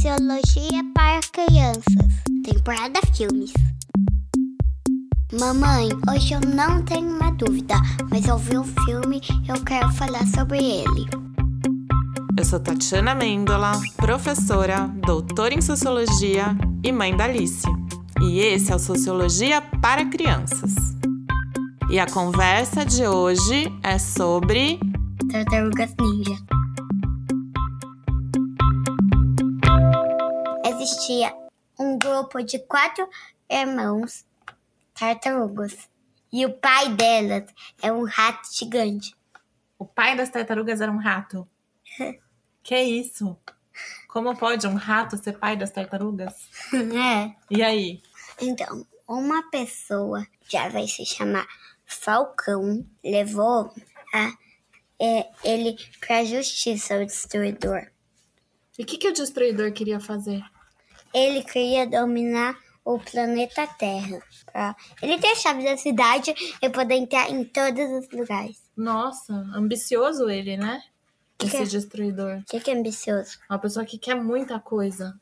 Sociologia para Crianças. Temporada Filmes. Mamãe, hoje eu não tenho uma dúvida, mas eu vi um filme e eu quero falar sobre ele. Eu sou Tatiana Mendola, professora, doutora em Sociologia e mãe da Alice. E esse é o Sociologia para Crianças. E a conversa de hoje é sobre Tartarugas Ninja. Existia um grupo de quatro irmãos tartarugas. E o pai delas é um rato gigante. O pai das tartarugas era um rato. que isso? Como pode um rato ser pai das tartarugas? É. E aí? Então, uma pessoa, já vai se chamar Falcão, levou a, é, ele pra justiça, o destruidor. E o que, que o destruidor queria fazer? Ele queria dominar o planeta Terra. Pra ele ter a chave da cidade e poder entrar em todos os lugares. Nossa, ambicioso ele, né? Que Esse que é? destruidor. O que, que é ambicioso? Uma pessoa que quer muita coisa.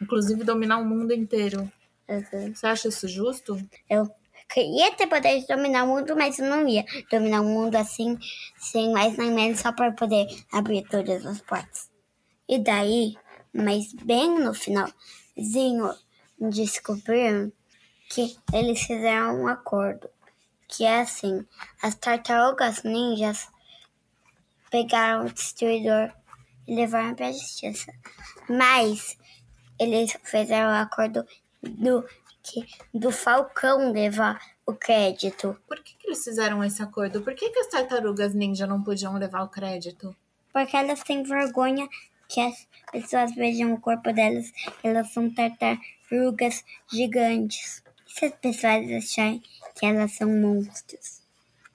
Inclusive dominar o mundo inteiro. Uhum. Você acha isso justo? Eu queria ter poder de dominar o mundo, mas eu não ia dominar o mundo assim, sem mais nem menos, só para poder abrir todas as portas. E daí, mas bem no finalzinho, descobriram que eles fizeram um acordo. Que é assim, as tartarugas ninjas pegaram o destruidor e levaram para a justiça. Mas eles fizeram o acordo do, que, do Falcão levar o crédito. Por que, que eles fizeram esse acordo? Por que, que as tartarugas ninja não podiam levar o crédito? Porque elas têm vergonha que as pessoas vejam o corpo delas. Elas são tartarugas gigantes. E se as pessoas acharem que elas são monstros?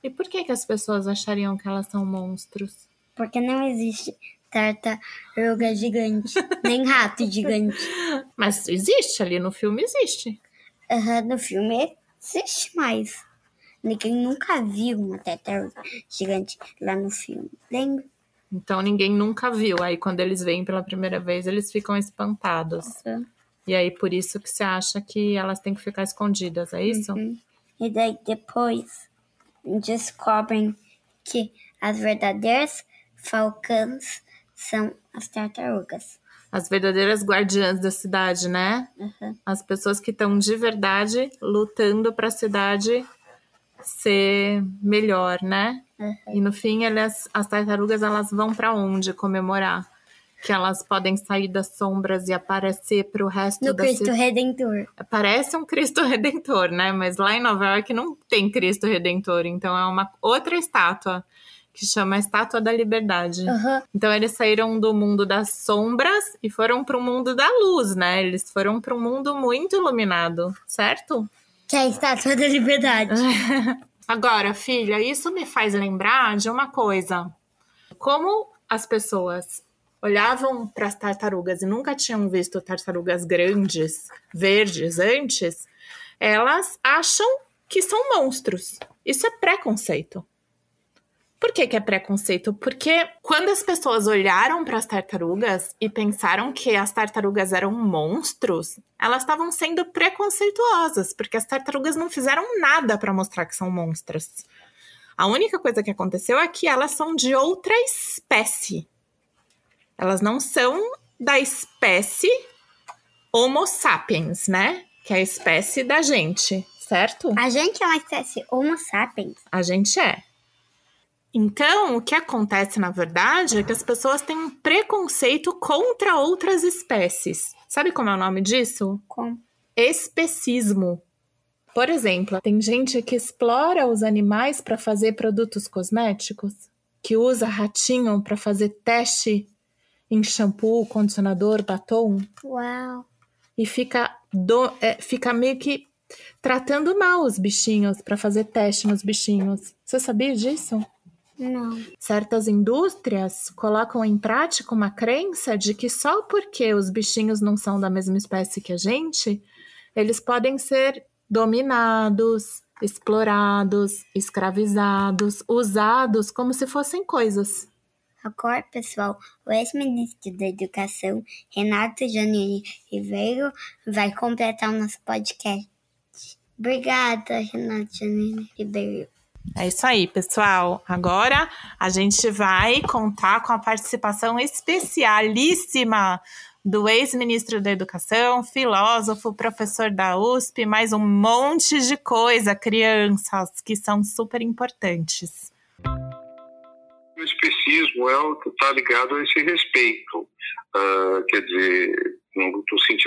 E por que, que as pessoas achariam que elas são monstros? Porque não existe tartaruga gigante, nem rato gigante. Mas existe ali no filme, existe. Aham, no filme existe mais. Ninguém nunca viu uma tartaruga gigante lá no filme. Lembra? Então ninguém nunca viu. Aí quando eles veem pela primeira vez, eles ficam espantados. E aí por isso que você acha que elas têm que ficar escondidas, é isso? Uhum. E daí depois descobrem que as verdadeiras falcãs são as tartarugas. As verdadeiras guardiãs da cidade, né? Uhum. As pessoas que estão de verdade lutando para a cidade ser melhor, né? Uhum. E no fim, elas, as tartarugas elas vão para onde comemorar? Que elas podem sair das sombras e aparecer para o resto No da Cristo. Redentor. Parece um Cristo Redentor, né? Mas lá em Nova York não tem Cristo Redentor, então é uma outra estátua que chama a Estátua da Liberdade. Uhum. Então eles saíram do mundo das sombras e foram para o mundo da luz, né? Eles foram para um mundo muito iluminado, certo? Que é a estátua da liberdade. Agora, filha, isso me faz lembrar de uma coisa. Como as pessoas olhavam para as tartarugas e nunca tinham visto tartarugas grandes, verdes antes, elas acham que são monstros. Isso é preconceito. Por que, que é preconceito? Porque quando as pessoas olharam para as tartarugas e pensaram que as tartarugas eram monstros, elas estavam sendo preconceituosas, porque as tartarugas não fizeram nada para mostrar que são monstras. A única coisa que aconteceu é que elas são de outra espécie. Elas não são da espécie Homo sapiens, né? Que é a espécie da gente, certo? A gente é uma espécie Homo sapiens. A gente é. Então, o que acontece, na verdade, é que as pessoas têm um preconceito contra outras espécies. Sabe como é o nome disso? Especismo. Por exemplo, tem gente que explora os animais para fazer produtos cosméticos, que usa ratinho para fazer teste em shampoo, condicionador, batom Uau. e fica, do, é, fica meio que tratando mal os bichinhos para fazer teste nos bichinhos. Você sabia disso? Não. Certas indústrias colocam em prática uma crença de que só porque os bichinhos não são da mesma espécie que a gente, eles podem ser dominados, explorados, escravizados, usados como se fossem coisas. Agora, pessoal, o ex-ministro da Educação, Renato Janine Ribeiro, vai completar o nosso podcast. Obrigada, Renato Janine Ribeiro. É isso aí, pessoal. Agora a gente vai contar com a participação especialíssima do ex-ministro da Educação, filósofo, professor da USP, mais um monte de coisa, crianças, que são super importantes. O especismo é está ligado a esse respeito. Uh, quer dizer,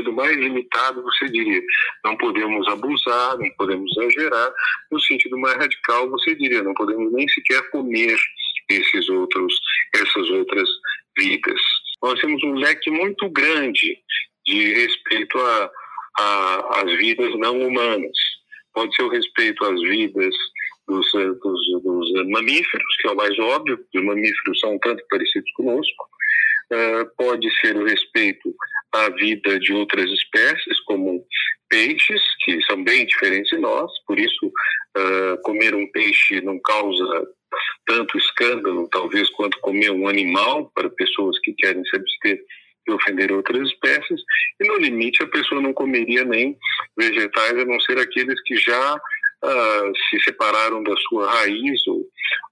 sentido mais limitado, você diria, não podemos abusar, não podemos exagerar. No sentido mais radical, você diria, não podemos nem sequer comer esses outros, essas outras vidas. Nós temos um leque muito grande de respeito às vidas não humanas. Pode ser o respeito às vidas dos, dos, dos, mamíferos, que é o mais óbvio, os mamíferos são tanto parecidos conosco. Uh, pode ser o respeito à vida de outras espécies, como peixes, que são bem diferentes de nós, por isso uh, comer um peixe não causa tanto escândalo, talvez, quanto comer um animal, para pessoas que querem se abster de ofender outras espécies, e no limite a pessoa não comeria nem vegetais, a não ser aqueles que já uh, se separaram da sua raiz ou,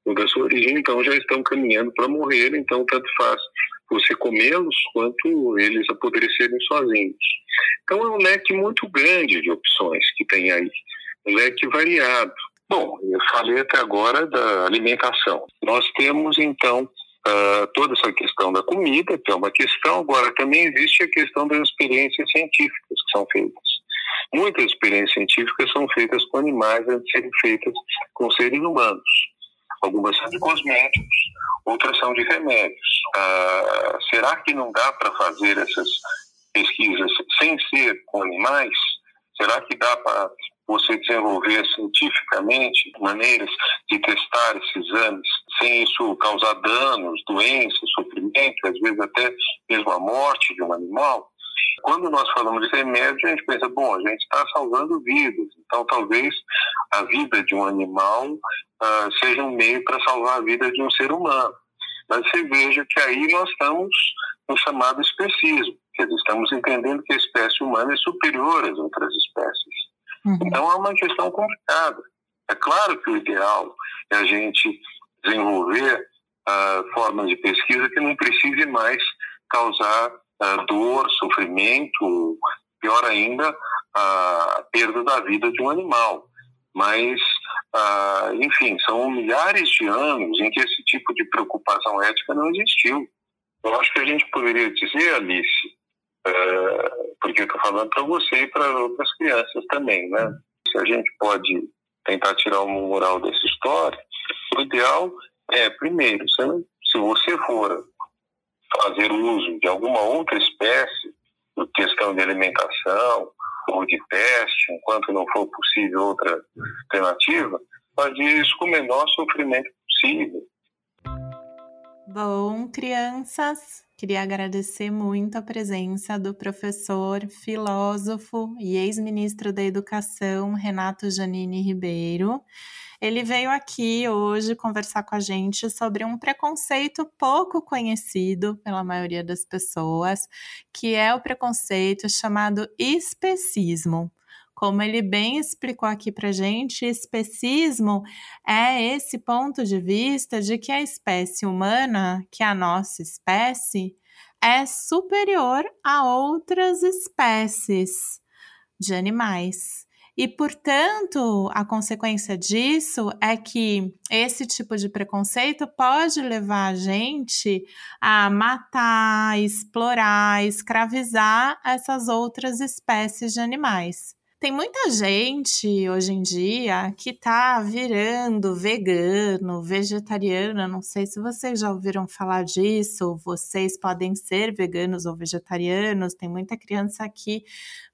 ou da sua origem, então já estão caminhando para morrer, então tanto faz você comê-los quanto eles apodrecerem sozinhos. Então é um leque muito grande de opções que tem aí, um leque variado. Bom, eu falei até agora da alimentação. Nós temos, então, uh, toda essa questão da comida, que é uma questão, agora também existe a questão das experiências científicas que são feitas. Muitas experiências científicas são feitas com animais antes de serem feitas com seres humanos. Algumas são de cosméticos, outras são de remédios. Uh, será que não dá para fazer essas pesquisas sem ser com animais? Será que dá para você desenvolver cientificamente maneiras de testar esses exames sem isso causar danos, doenças, sofrimento, às vezes até mesmo a morte de um animal. Quando nós falamos de remédio, a gente pensa, bom, a gente está salvando vidas, então talvez a vida de um animal uh, seja um meio para salvar a vida de um ser humano. Mas você veja que aí nós estamos no chamado especismo, quer dizer, estamos entendendo que a espécie humana é superior às outras espécies. Uhum. Então é uma questão complicada. É claro que o ideal é a gente desenvolver uh, formas de pesquisa que não precise mais causar uh, dor, sofrimento, pior ainda, a perda da vida de um animal. Mas, uh, enfim, são milhares de anos em que esse tipo de preocupação ética não existiu. Eu acho que a gente poderia dizer, Alice, uh, porque eu estou falando para você e para outras crianças também, né? Se a gente pode tentar tirar uma moral dessa história, o ideal é, primeiro, se você for fazer uso de alguma outra espécie, questão de alimentação ou de teste, enquanto não for possível outra alternativa, fazer isso com o menor sofrimento possível. Bom, crianças, Queria agradecer muito a presença do professor, filósofo e ex-ministro da Educação, Renato Janine Ribeiro. Ele veio aqui hoje conversar com a gente sobre um preconceito pouco conhecido pela maioria das pessoas, que é o preconceito chamado especismo. Como ele bem explicou aqui para gente, especismo é esse ponto de vista de que a espécie humana, que é a nossa espécie, é superior a outras espécies de animais. E, portanto, a consequência disso é que esse tipo de preconceito pode levar a gente a matar, explorar, escravizar essas outras espécies de animais. Tem muita gente hoje em dia que tá virando vegano, vegetariano. Não sei se vocês já ouviram falar disso. Vocês podem ser veganos ou vegetarianos. Tem muita criança aqui,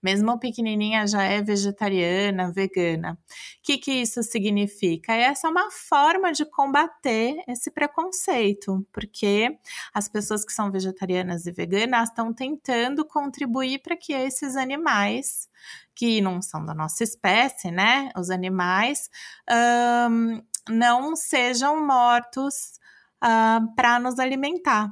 mesmo pequenininha, já é vegetariana, vegana. O que, que isso significa? Essa é uma forma de combater esse preconceito, porque as pessoas que são vegetarianas e veganas estão tentando contribuir para que esses animais que não são da nossa espécie, né? Os animais um, não sejam mortos uh, para nos alimentar.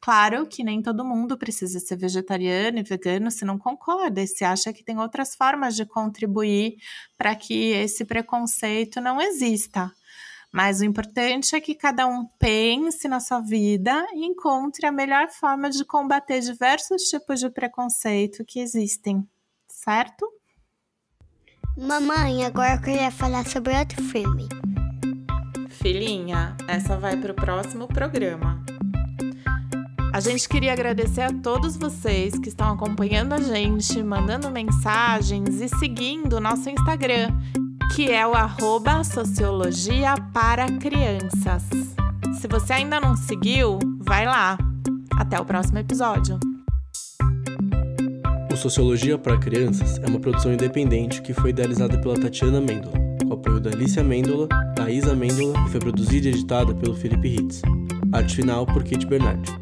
Claro que nem todo mundo precisa ser vegetariano e vegano se não concorda, e se acha que tem outras formas de contribuir para que esse preconceito não exista. Mas o importante é que cada um pense na sua vida e encontre a melhor forma de combater diversos tipos de preconceito que existem, certo? Mamãe, agora eu queria falar sobre outro filme. Filhinha, essa vai para o próximo programa. A gente queria agradecer a todos vocês que estão acompanhando a gente, mandando mensagens e seguindo o nosso Instagram, que é o arroba Sociologia para Crianças. Se você ainda não seguiu, vai lá. Até o próximo episódio. Sociologia para Crianças é uma produção independente que foi idealizada pela Tatiana Mendola, com apoio da Alicia Mendola, da Isa e foi produzida e editada pelo Felipe Ritz. Arte final por Kate Bernardi.